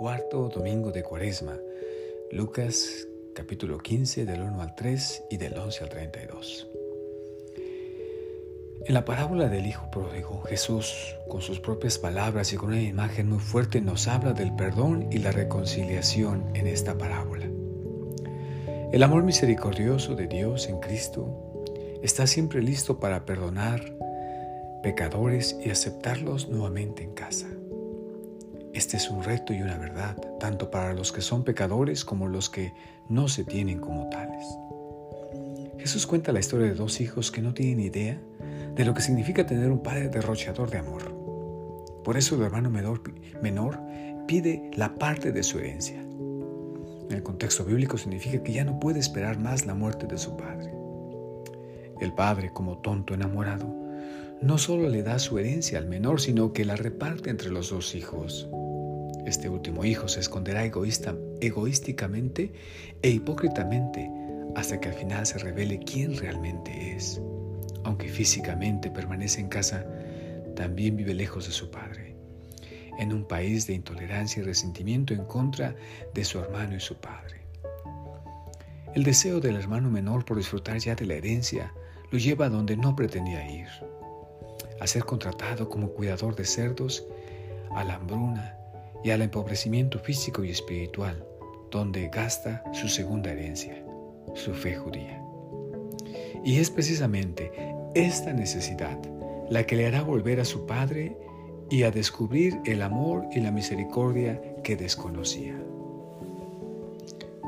cuarto domingo de Cuaresma, Lucas capítulo 15 del 1 al 3 y del 11 al 32. En la parábola del Hijo Pródigo, Jesús, con sus propias palabras y con una imagen muy fuerte, nos habla del perdón y la reconciliación en esta parábola. El amor misericordioso de Dios en Cristo está siempre listo para perdonar pecadores y aceptarlos nuevamente en casa. Este es un reto y una verdad, tanto para los que son pecadores como los que no se tienen como tales. Jesús cuenta la historia de dos hijos que no tienen idea de lo que significa tener un padre derrochador de amor. Por eso el hermano menor, menor pide la parte de su herencia. En el contexto bíblico significa que ya no puede esperar más la muerte de su padre. El padre, como tonto enamorado, no solo le da su herencia al menor, sino que la reparte entre los dos hijos. Este último hijo se esconderá egoísticamente e hipócritamente hasta que al final se revele quién realmente es. Aunque físicamente permanece en casa, también vive lejos de su padre, en un país de intolerancia y resentimiento en contra de su hermano y su padre. El deseo del hermano menor por disfrutar ya de la herencia lo lleva a donde no pretendía ir a ser contratado como cuidador de cerdos, a la hambruna y al empobrecimiento físico y espiritual, donde gasta su segunda herencia, su fe judía. Y es precisamente esta necesidad la que le hará volver a su Padre y a descubrir el amor y la misericordia que desconocía.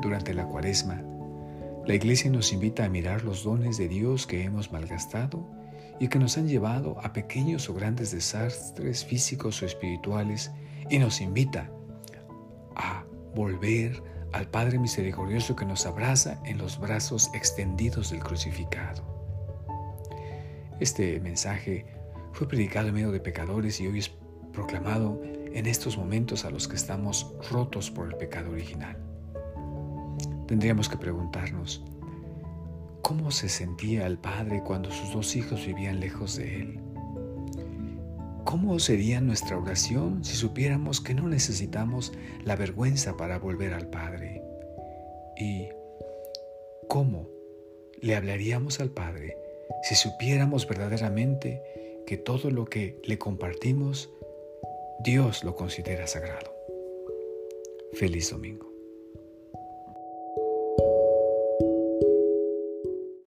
Durante la cuaresma, la Iglesia nos invita a mirar los dones de Dios que hemos malgastado y que nos han llevado a pequeños o grandes desastres físicos o espirituales y nos invita a volver al Padre misericordioso que nos abraza en los brazos extendidos del crucificado. Este mensaje fue predicado en medio de pecadores y hoy es proclamado en estos momentos a los que estamos rotos por el pecado original. Tendríamos que preguntarnos, ¿Cómo se sentía el padre cuando sus dos hijos vivían lejos de él? ¿Cómo sería nuestra oración si supiéramos que no necesitamos la vergüenza para volver al Padre? ¿Y cómo le hablaríamos al Padre si supiéramos verdaderamente que todo lo que le compartimos, Dios lo considera sagrado? Feliz domingo.